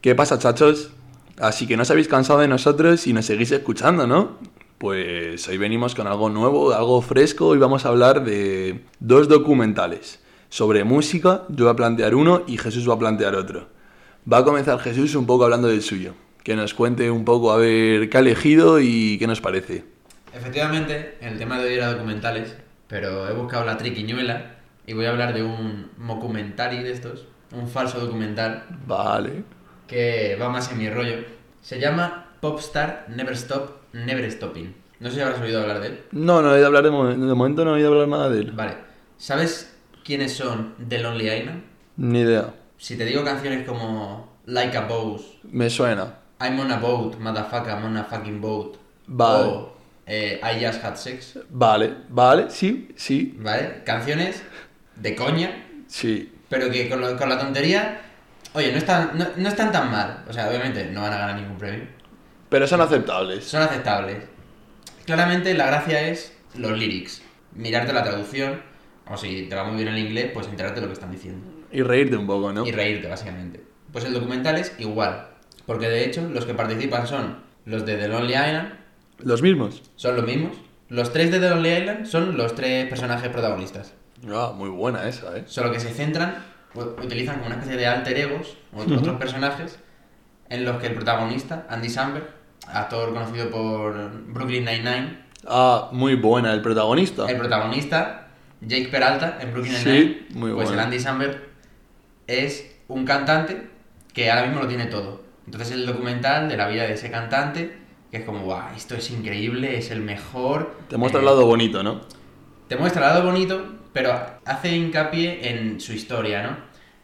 ¿Qué pasa, chachos? Así que no os habéis cansado de nosotros y nos seguís escuchando, ¿no? Pues hoy venimos con algo nuevo, algo fresco. Hoy vamos a hablar de dos documentales sobre música. Yo voy a plantear uno y Jesús va a plantear otro. Va a comenzar Jesús un poco hablando del suyo. Que nos cuente un poco a ver qué ha elegido y qué nos parece. Efectivamente, el tema de hoy era documentales, pero he buscado la triquiñuela y voy a hablar de un documentary de estos, un falso documental Vale. Que va más en mi rollo. Se llama Popstar Never Stop, Never Stopping. No sé si habrás oído hablar de él. No, no he de hablar de, momen- de momento, no he de hablar nada de él. Vale. ¿Sabes quiénes son The Lonely Island? Ni idea. Si te digo canciones como Like a Boat, Me suena. I'm on a boat, motherfucker, I'm on a fucking boat. Vale. O eh, I just had sex. Vale, vale, sí, sí, ¿Vale? Canciones de coña, sí. pero que con, lo- con la tontería, oye, no están, no, no están tan mal. O sea, obviamente no van a ganar ningún premio. Pero son aceptables. Son aceptables. Claramente la gracia es los lyrics. Mirarte la traducción, o si te va muy bien el inglés, pues enterarte de lo que están diciendo. Y reírte un poco, ¿no? Y reírte, básicamente. Pues el documental es igual. Porque de hecho, los que participan son los de The Lonely Island, Los mismos. son los mismos. Los tres de The Lonely Island son los tres personajes protagonistas. Ah, muy buena esa, ¿eh? Solo que se centran, utilizan como una especie de alter egos, o otros personajes, en los que el protagonista, Andy Samberg, actor conocido por Brooklyn Nine-Nine, Ah, muy buena. El protagonista. el protagonista, Jake Peralta, en Brooklyn Sí, Nine-Nine, muy pues el bueno. Andy Samberg es un cantante que ahora mismo lo tiene todo. Entonces el documental de la vida de ese cantante, que es como, guau, esto es increíble, es el mejor. Te muestra eh, el lado bonito, ¿no? te muestra el lado bonito, pero hace hincapié en su historia, ¿no?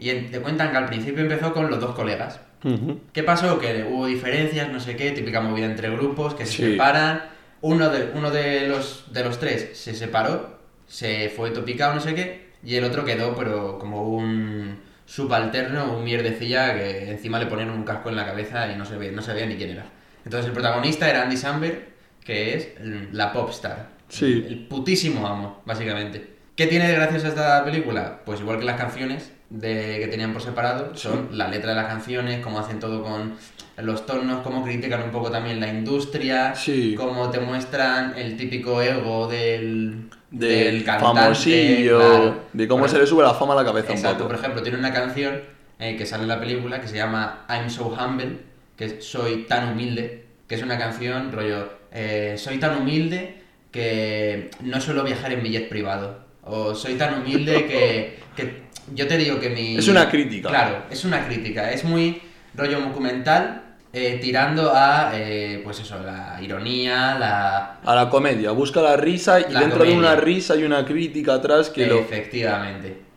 Y en- te cuentan que al principio empezó con los dos colegas. Ujú. ¿Qué pasó? Que hubo diferencias, no sé qué, típica movida entre grupos, que se Sí. separan. Uno de, uno de, los, de los tres se separó, se fue topicado, no sé qué, y el otro quedó, pero como un subalterno, un mierdecilla que encima le ponían un casco en la cabeza y no se veía, no sabía ni quién era. Entonces el protagonista era Andy Samberg, que es la popstar. Sí. El putísimo amo, básicamente. ¿Qué tiene de gracioso esta película? Pues igual que las canciones de, que tenían por separado, son la letra de las canciones, cómo hacen todo con los tonos, cómo critican un poco también la industria, Sí. cómo te muestran el típico ego del, Del cantante. famosillo. claro. De cómo Por se le sube la fama a la cabeza Exacto, un por poco. ejemplo, tiene una canción eh, que sale en la película que se llama I'm So Humble, que es Soy tan humilde, que es una canción rollo, eh, soy tan humilde que no suelo viajar en mi jet privado, o soy tan humilde que, que yo te digo que mi... Es una crítica. Claro, es una crítica, es muy rollo documental, eh, tirando a, eh, pues eso, la ironía, la... A la comedia. Busca la risa y La dentro de una risa hay una crítica atrás que lo... Efectivamente.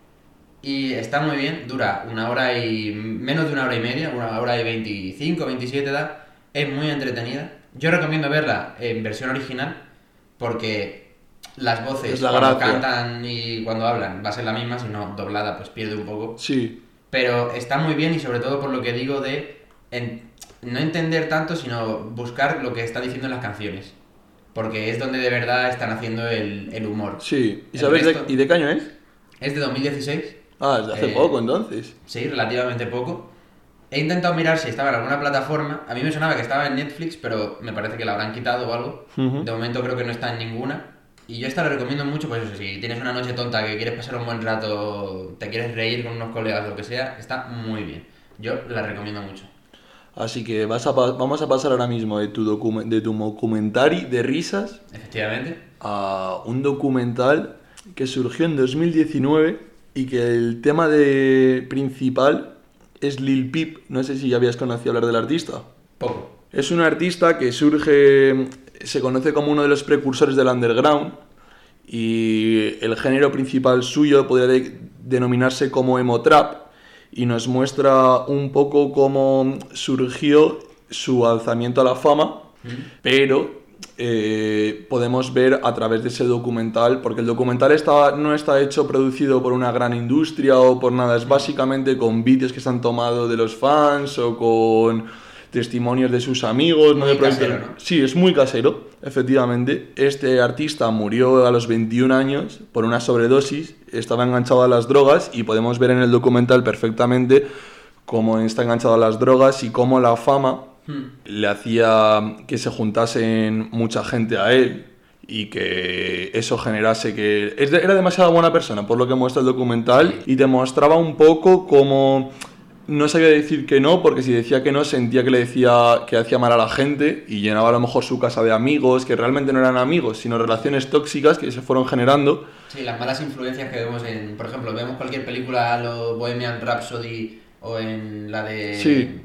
Y está muy bien, dura una hora y. menos de una hora y media, una hora y 25, 27 da. Es muy entretenida. Yo recomiendo verla en versión original porque las voces Es la cuando gracia. cantan y cuando hablan va a ser la misma, si no doblada pues pierde un poco. Sí. Pero está muy bien y sobre todo por lo que digo de en- no entender tanto, sino buscar lo que está diciendo en las canciones. Porque es donde de verdad están haciendo el, el humor. Sí. ¿Y El sabes de, ¿y de qué año es? Es de 2016. Ah, es de hace Eh, poco entonces. Sí, relativamente poco. He intentado mirar si estaba en alguna plataforma. A mí me sonaba que estaba en Netflix, pero me parece que la habrán quitado o algo. De momento creo que no está en ninguna. Y yo esta la recomiendo mucho, pues eso, si tienes una noche tonta que quieres pasar un buen rato, te quieres reír con unos colegas lo que sea, está muy bien. Yo la recomiendo mucho. Así que vas a pa- vamos a pasar ahora mismo de tu, docu- de tu documentary de risas Efectivamente. a un documental que surgió en 2019 y que el tema de principal es Lil Peep. No sé si ya habías conocido hablar del artista. Poco. Es un artista que surge, se conoce como uno de los precursores del underground y el género principal suyo podría de- denominarse como emo trap y nos muestra un poco cómo surgió su alzamiento a la fama, pero eh, podemos ver a través de ese documental, porque el documental está, no está hecho producido por una gran industria o por nada, es básicamente con vídeos que se han tomado de los fans o con testimonios de sus amigos. ¿no? De casero, ¿no? Sí, es muy casero, efectivamente. Este artista murió a los 21 años por una sobredosis, estaba enganchado a las drogas y podemos ver en el documental perfectamente cómo está enganchado a las drogas y cómo la fama Hmm. le hacía que se juntasen mucha gente a él y que eso generase que era demasiado buena persona por lo que muestra el documental y te mostraba un poco como no sabía decir que no porque si decía que no sentía que le decía que hacía mal a la gente y llenaba a lo mejor su casa de amigos que realmente no eran amigos sino relaciones tóxicas que se fueron generando Sí, las malas influencias que vemos en, por ejemplo, vemos cualquier película, lo Bohemian Rhapsody o en la de Sí.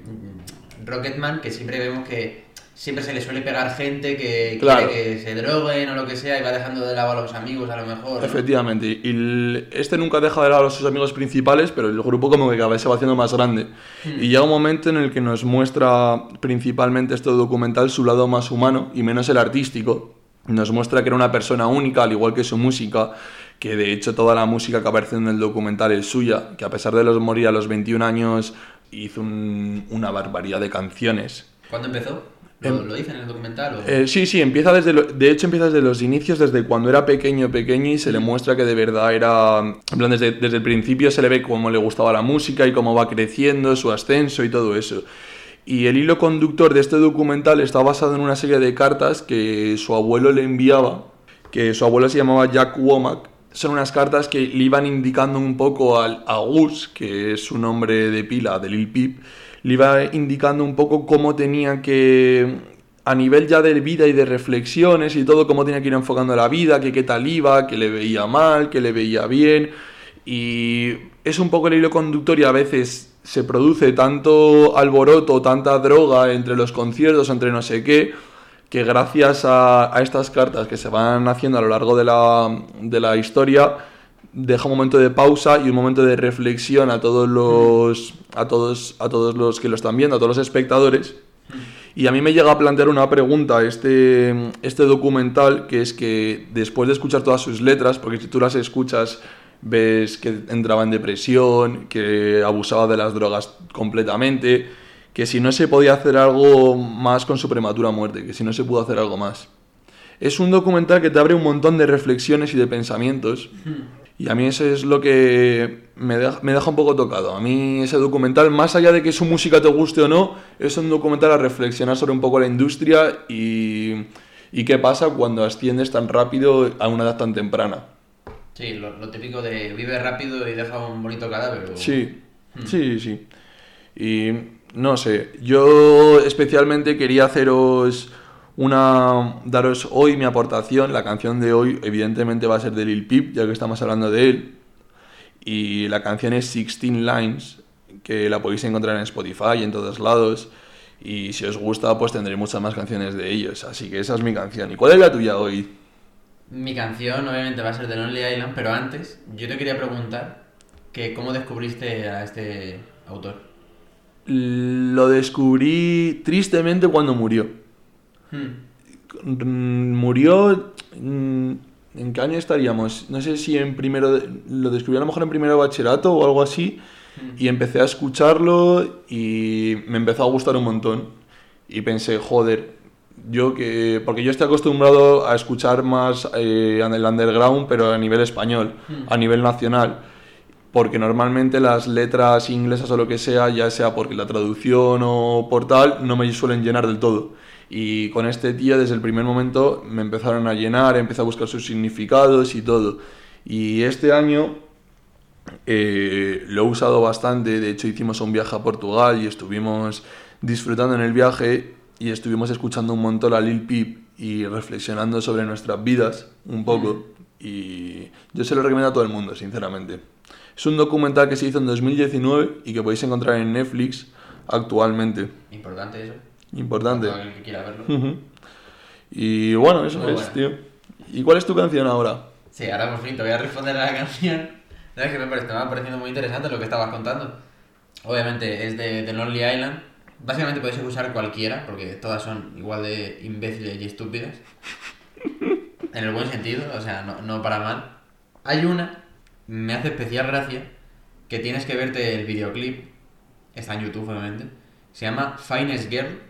Rocketman, que siempre vemos que siempre se le suele pegar gente que Claro. quiere que se droguen o lo que sea y va dejando de lado a los amigos a lo mejor. ¿no? Efectivamente, y el- este nunca deja de lado a sus amigos principales, pero el grupo como que cada vez se va haciendo más grande. Y llega un momento en el que nos muestra principalmente este documental su lado más humano y menos el artístico. Nos muestra que era una persona única, al igual que su música, que de hecho toda la música que aparece en el documental es suya, que a pesar de los morir a los 21 años hizo un- una barbaridad de canciones. ¿Cuándo empezó? ¿Lo, lo dice en el documental? O... Eh, sí, sí, empieza desde lo- de hecho empieza desde los inicios, desde cuando era pequeño, pequeño y se le muestra que de verdad era, en plan desde, desde el principio se le ve cómo le gustaba la música y cómo va creciendo, su ascenso y todo eso. Y el hilo conductor de este documental está basado en una serie de cartas que su abuelo le enviaba, que su abuelo se llamaba Jack Womack. Son unas cartas que le iban indicando un poco al, a Gus, que es su nombre de pila, de Lil Peep, le iba indicando un poco cómo tenía que, a nivel ya de vida y de reflexiones y todo, cómo tenía que ir enfocando la vida, que qué tal iba, que le veía mal, que le veía bien. Y es un poco el hilo conductor y a veces se produce tanto alboroto, tanta droga entre los conciertos, entre no sé qué, que gracias a, a estas cartas que se van haciendo a lo largo de la, de la historia, deja un momento de pausa y un momento de reflexión a todos los, a todos, a todos los que lo están viendo, a todos los espectadores. Y a mí me llega a plantear una pregunta este, este documental, que es que después de escuchar todas sus letras, porque si tú las escuchas ves que entraba en depresión, que abusaba de las drogas completamente, que si no se podía hacer algo más con su prematura muerte, que si no se pudo hacer algo más. Es un documental que te abre un montón de reflexiones y de pensamientos. Y a mí eso es lo que me deja, me deja un poco tocado. A mí ese documental, más allá de que su música te guste o no, es un documental a reflexionar sobre un poco la industria y, y qué pasa cuando asciendes tan rápido a una edad tan temprana. Sí, lo, lo típico de vive rápido y deja un bonito cadáver. o- Sí, sí, sí. Y no sé, yo especialmente quería haceros una. daros hoy mi aportación. La canción de hoy, evidentemente, va a ser de Lil Peep, ya que estamos hablando de él. Y la canción es 16 Lines, que la podéis encontrar en Spotify y en todos lados. Y si os gusta, pues tendré muchas más canciones de ellos. Así que esa es mi canción. ¿Y cuál es la tuya hoy? Mi canción obviamente va a ser de Lonely Island, pero antes yo te quería preguntar que cómo descubriste a este autor. Lo descubrí tristemente cuando murió. Hmm. Mm, Murió. mm, ¿En qué año estaríamos? No sé si en primero. de- Lo descubrí a lo mejor en primero de bachillerato o algo así. Y empecé a escucharlo y me empezó a gustar un montón. Y pensé, joder, yo que. Porque yo estoy acostumbrado a escuchar más eh, el underground, pero a nivel español, a nivel nacional. Porque normalmente las letras inglesas o lo que sea, ya sea porque la traducción o por tal, no me suelen llenar del todo. Y con este tío, desde el primer momento, me empezaron a llenar, empecé a buscar sus significados y todo. Y este año eh, lo he usado bastante, de hecho hicimos un viaje a Portugal y estuvimos disfrutando en el viaje y estuvimos escuchando un montón a Lil Peep y reflexionando sobre nuestras vidas un poco. Y yo se lo recomiendo a todo el mundo, sinceramente. Es un documental que se hizo en 2019 y que podéis encontrar en Netflix actualmente. Importante eso. Importante. Para que quiera verlo. Y bueno, eso Muy es, bueno. tío. ¿Y cuál es tu canción ahora? Sí, ahora por fin te voy a responder a la canción. Verdad es que me, parece, me va pareciendo muy interesante lo que estabas contando. Obviamente es de, de Lonely Island. Básicamente podéis escuchar cualquiera, porque todas son igual de imbéciles y estúpidas. En el buen sentido, o sea, no, no para mal. Hay una, me hace especial gracia, que tienes que verte el videoclip. Está en YouTube, obviamente. Se llama Finest Girl,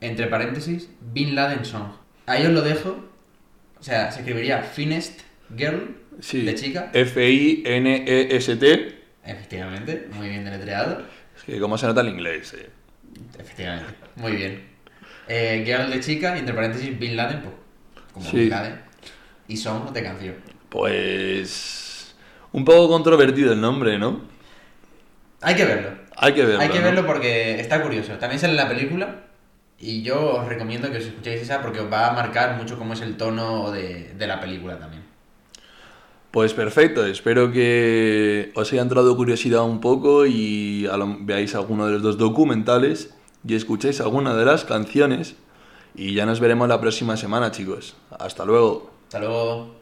entre paréntesis, Bin Laden Song. Ahí os lo dejo. O sea, se escribiría Finest Girl, Sí. de chica. F-I-N-E-S-T. Efectivamente, muy bien deletreado. Que como se nota el inglés, eh. Efectivamente. Muy bien. Eh, Girl de chica, y entre paréntesis Bin Laden, pues, como Sí. Bin Laden. Y Song de canción. Pues... Un poco controvertido el nombre, ¿no? Hay que verlo. Hay que verlo. Hay que ¿no? verlo porque está curioso. También sale en la película. Y yo os recomiendo que os escuchéis esa porque os va a marcar mucho cómo es el tono de, de la película también. Pues perfecto, espero que os haya entrado curiosidad un poco y lo- veáis alguno de los dos documentales y escuchéis alguna de las canciones y ya nos veremos la próxima semana chicos. Hasta luego. Hasta luego.